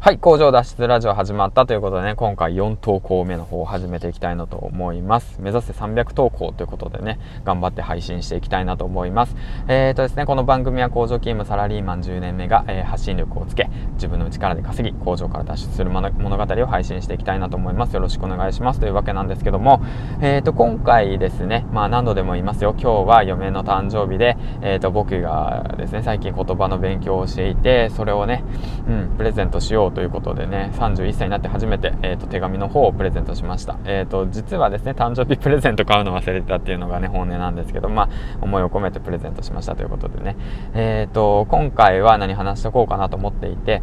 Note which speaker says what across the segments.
Speaker 1: はい、工場脱出ラジオ始まったということでね、今回4投稿目の方を始めていきたいなと思います。目指せ300投稿ということでね、頑張って配信していきたいなと思います。えーとですね、この番組は工場勤務サラリーマン10年目が、えー、発信力をつけ、自分の力で稼ぎ、工場から脱出する物語を配信していきたいなと思います。よろしくお願いします。というわけなんですけども、えーと、今回ですね、まあ何度でも言いますよ、今日は嫁の誕生日で、えーと、僕がですね、最近言葉の勉強をしていて、それをね、うん、プレゼントしようということでね、31歳になって初めて、えーと、手紙の方をプレゼントしました。えーと、実はですね、誕生日プレゼント買うの忘れてたっていうのがね、本音なんですけど、まあ、思いを込めてプレゼントしましたということでね、えーと、今回は何話しとこうかなと思っていて、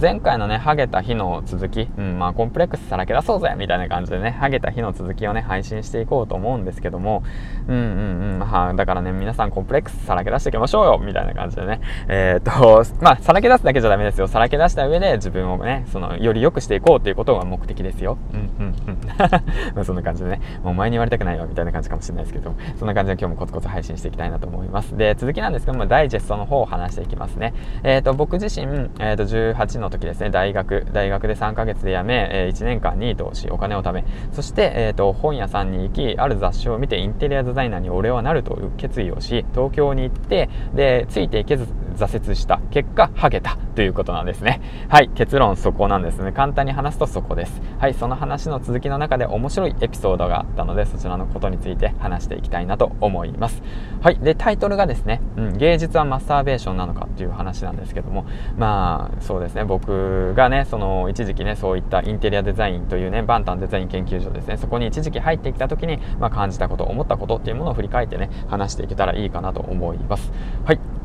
Speaker 1: 前回のね、ハゲた日の続き、うん、まあ、コンプレックスさらけ出そうぜみたいな感じでね、ハゲた日の続きをね、配信していこうと思うんですけども、うんうんうん、は、だからね、皆さんコンプレックスさらけ出していきましょうよみたいな感じでね、えっ、と、まあ、さらけ出すだけじゃダメですよ。さらけ出した上で自分をね、その、より良くしていこうっていうことが目的ですよ。うんうんうん。まあそんな感じでね、もうお前に言われたくないよみたいな感じかもしれないですけども、そんな感じで今日もコツコツ配信していきたいなと思います。で、続きなんですけども、ダイジェストの方を話していきますね。えっ、ー、と、僕自身、えっ、ー、と、18の時ですね、大学、大学で3ヶ月で辞め、えー、1年間ニートをし、お金を貯め、そして、えっ、と、本屋さんに行き、ある雑誌を見てインテリアデザイナーに俺はなるという決意をし、東京に行って、で、ついていけず挫折した結果、ハゲたということなんですね。はい、結論そこなんですね。簡単に話すとそこです。はい、その話の続きの中で面白いエピソードがあったので、そちらのことについて話していきたいなと思います。はい、で、タイトルがですね、うん、芸術はマスターベーションなのかっていう話なんですけども、まあ、そうですね、僕がね、その一時期ね、そういったインテリアデザインというね、バンタンデザイン研究所ですね、そこに一時期入ってきた時に、まあ、感じたこと、思ったことっていうものを振り返ってね、話していけたらいいかなと思います。はい。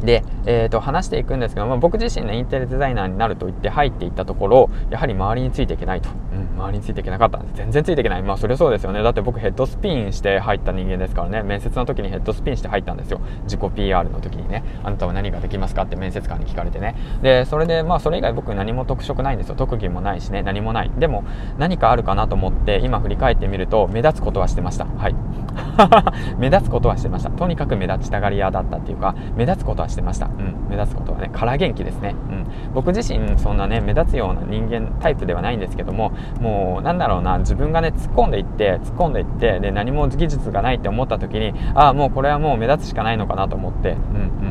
Speaker 1: で、えー、と話していくんですけど、まあ、僕自身ねインテリデザイナーになると言って入っていったところやはり周りについていけないと、うん、周りについていけなかった。んです全然ついていけない。まあそれそうですよね。だって僕ヘッドスピンして入った人間ですからね。面接の時にヘッドスピンして入ったんですよ。自己 PR の時にね。あなたは何ができますかって面接官に聞かれてね。でそれでまあそれ以外僕何も特色ないんですよ。特技もないしね。何もない。でも何かあるかなと思って今振り返ってみると目立つことはしてました。はい。目立つことはしてました。とにかく目立ちたがり屋だったっていうか目立つことはしてました。うん。目立つことはね空元気ですね、うん、僕自身そんなね目立つような人間タイプではないんですけどももうなんだろうな自分がね突っ込んでいって突っ込んでいってで何も技術がないって思った時にああもうこれはもう目立つしかないのかなと思ってうんう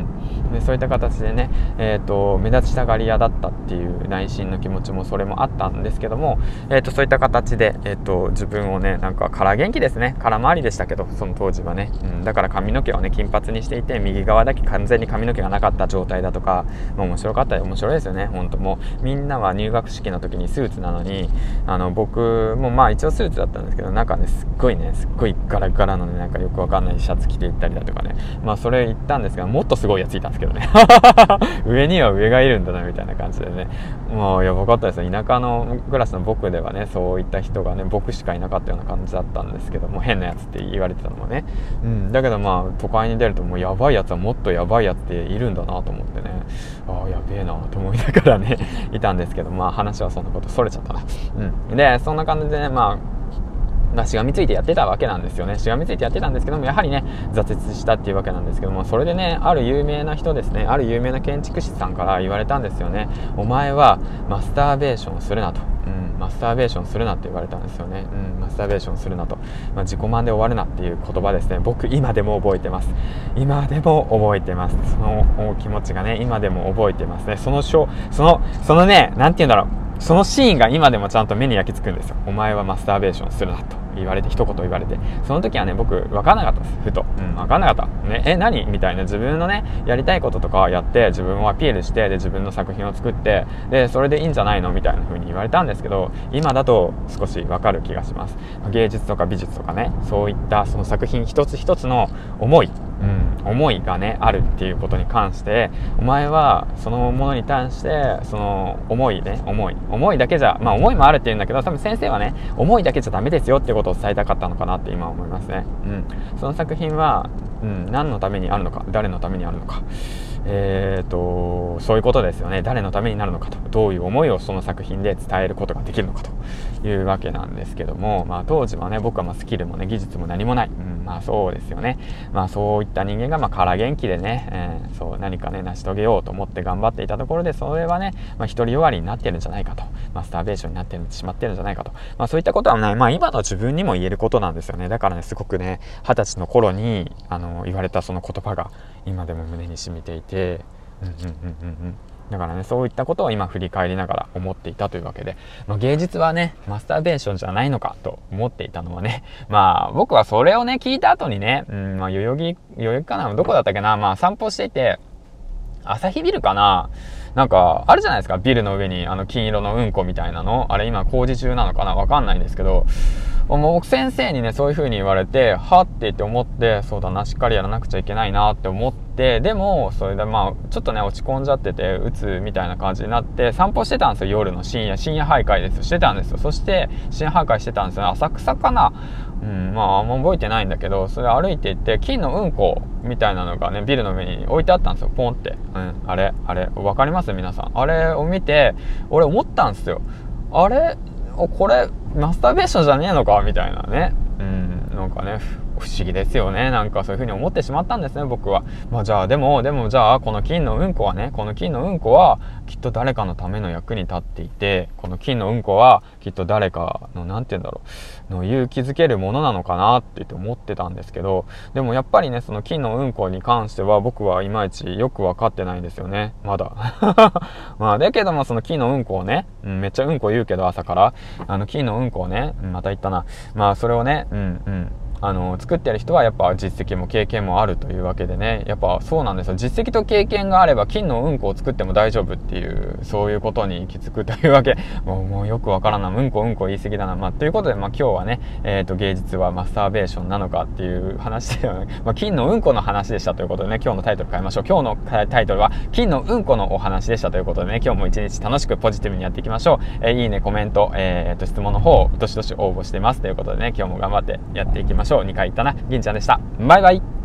Speaker 1: ん。でそういった形でね、えーと、目立ちたがり屋だったっていう内心の気持ちもそれもあったんですけども、えーと、そういった形で、えーと、自分をねなんか空元気ですね。空回りでしたけどその当時はね、うん、だから髪の毛をね金髪にしていて右側だけ完全に髪の毛がなかった状態だとか、まあ、面白かったり面白いですよね。本当。もうみんなは入学式の時にスーツなのにあの僕もまあ一応スーツだったんですけど中ねすっごいねすっごいガラガラのねなんかよくわかんないシャツ着ていったりだとかね。まあそれ言ったんですがもっとすごいやついたんですけどね。上には上がいるんだなみたいな感じでね。もうやばかったですよ田舎のクラスの僕ではねそういった人がね僕しかいなかったような感じだったんですけども変なやつって言われてたのもね、うん、だけどまあ都会に出るともうやばいやつはもっとやばいやつっているんだなと思ってねああやべえなと思いながらね いたんですけどまあ話はそんなことそれちゃったなうんでそんな感じでねまあ、しがみついてやってたわけなんですよね。しがみついてやってたんですけども、やはりね、挫折したっていうわけなんですけども、それでね、ある有名な人ですね、ある有名な建築士さんから言われたんですよね。お前はマスターベーションするなと。マスターベーションするなって言われたんですよね。うん、マスターベーションするなと。まあ、自己満で終わるなっていう言葉ですね。僕、今でも覚えてます。今でも覚えてます。その気持ちがね、今でも覚えてますね。その、その、そのね、何て言うんだろう。そのシーンが今でもちゃんと目に焼き付くんですよ。お前はマスターベーションするなと言われて、一言言われて。その時はね、僕、分かんなかったです。ふと。うん、分かんなかった。ね、え、何？みたいな自分のね、やりたいこととかやって、自分をアピールして、で、自分の作品を作って、で、それでいいんじゃないの？みたいな風に言われたんですけど、今だと少し分かる気がします。芸術とか美術とかね、そういったその作品一つ一つの思い、うん、思いがねあるっていうことに関してお前はそのものに対してその思いね思い思いだけじゃまあ思いもあるっていうんだけど多分先生はね思いだけじゃダメですよっていうことを伝えたかったのかなって今思いますね、うん、その作品は、うん、何のためにあるのか誰のためにあるのか。えーと、そういうことですよね。誰のためになるのかと。どういう思いをその作品で伝えることができるのかと。いうわけなんですけども、まあ、当時はね僕はまスキルもね技術も何もない、うん、まあそうですよね、まあ、そういった人間がま空元気でね、えー、そう何かね成し遂げようと思って頑張っていたところでそれはね、まあ、独りよがりになってるんじゃないかと、まあ、スターベーションになってしまってるんじゃないかと、まあ、そういったことはね、まあ、今の自分にも言えることなんですよね。だからねすごくね二十歳の頃にあの言われたその言葉が今でも胸に染みていて。うんうんうんうん。だからね、そういったことを今振り返りながら思っていたというわけで、まあ、芸術はね、マスターベーションじゃないのかと思っていたのはね、まあ僕はそれをね、聞いた後にね、うん、まあ代々木、代々木かなどこだったっけなまあ散歩していて、朝日ビルかななんか、あるじゃないですか、ビルの上にあの金色のうんこみたいなの。あれ今工事中なのかなわかんないんですけど、もう先生にね、そういう風に言われて、はって言って思って、そうだな、しっかりやらなくちゃいけないなって思って、でも、それでまあ、ちょっとね、落ち込んじゃってて、うつみたいな感じになって、散歩してたんですよ、夜の深夜、深夜徘徊ですしてたんですよ。そして、深夜徘徊してたんですよ、浅草かな？うん、まあ、あんま覚えてないんだけど、それ歩いていって、金のうんこみたいなのがね、ビルの上に置いてあったんですよ、ポンって。うん、あれ、あれ、わかります？皆さん。あれを見て、俺思ったんですよ。あれ？これ、マスターベーションじゃねえのかみたいなね。うん、なんかね、不思議ですよね。なんかそういう風に思ってしまったんですね、僕は。まあじゃあ、でも、でもじゃあ、この金のうんこはね、この金のうんこは、きっと誰かのための役に立っていて、この金のうんこは、きっと誰かの、なんて言うんだろう、の勇気づけるものなのかなってって思ってたんですけど、でもやっぱりね、その金のうんこに関しては、僕はいまいちよくわかってないんですよね。まだ。まあ、だけども、その金のうんこをね、うん、めっちゃうんこ言うけど、朝から、あの、金のうんこをね、また言ったな。まあ、それをね、うん、うん。あの作ってる人はやっぱ実績も経験もあるというわけでね。やっぱそうなんですよ。実績と経験があれば金のうんこを作っても大丈夫っていうそういうことに行き着くというわけ。もうもうよくわからんなうんこうんこ言い過ぎだな、まあ、ということで、まあ、今日はね、えーと、芸術はマスターベーションなのかっていう話では、ね、まあ、金のうんこの話でしたということでね今日のタイトル変えましょう。今日のタイトルは金のうんこのお話でしたということでね今日も一日楽しくポジティブにやっていきましょう、えー、いいねコメント、えーと、質問の方どしどし応募してますということでね今日も頑張ってやっていきましょう。2回行ったな銀ちゃんでした。バイバイ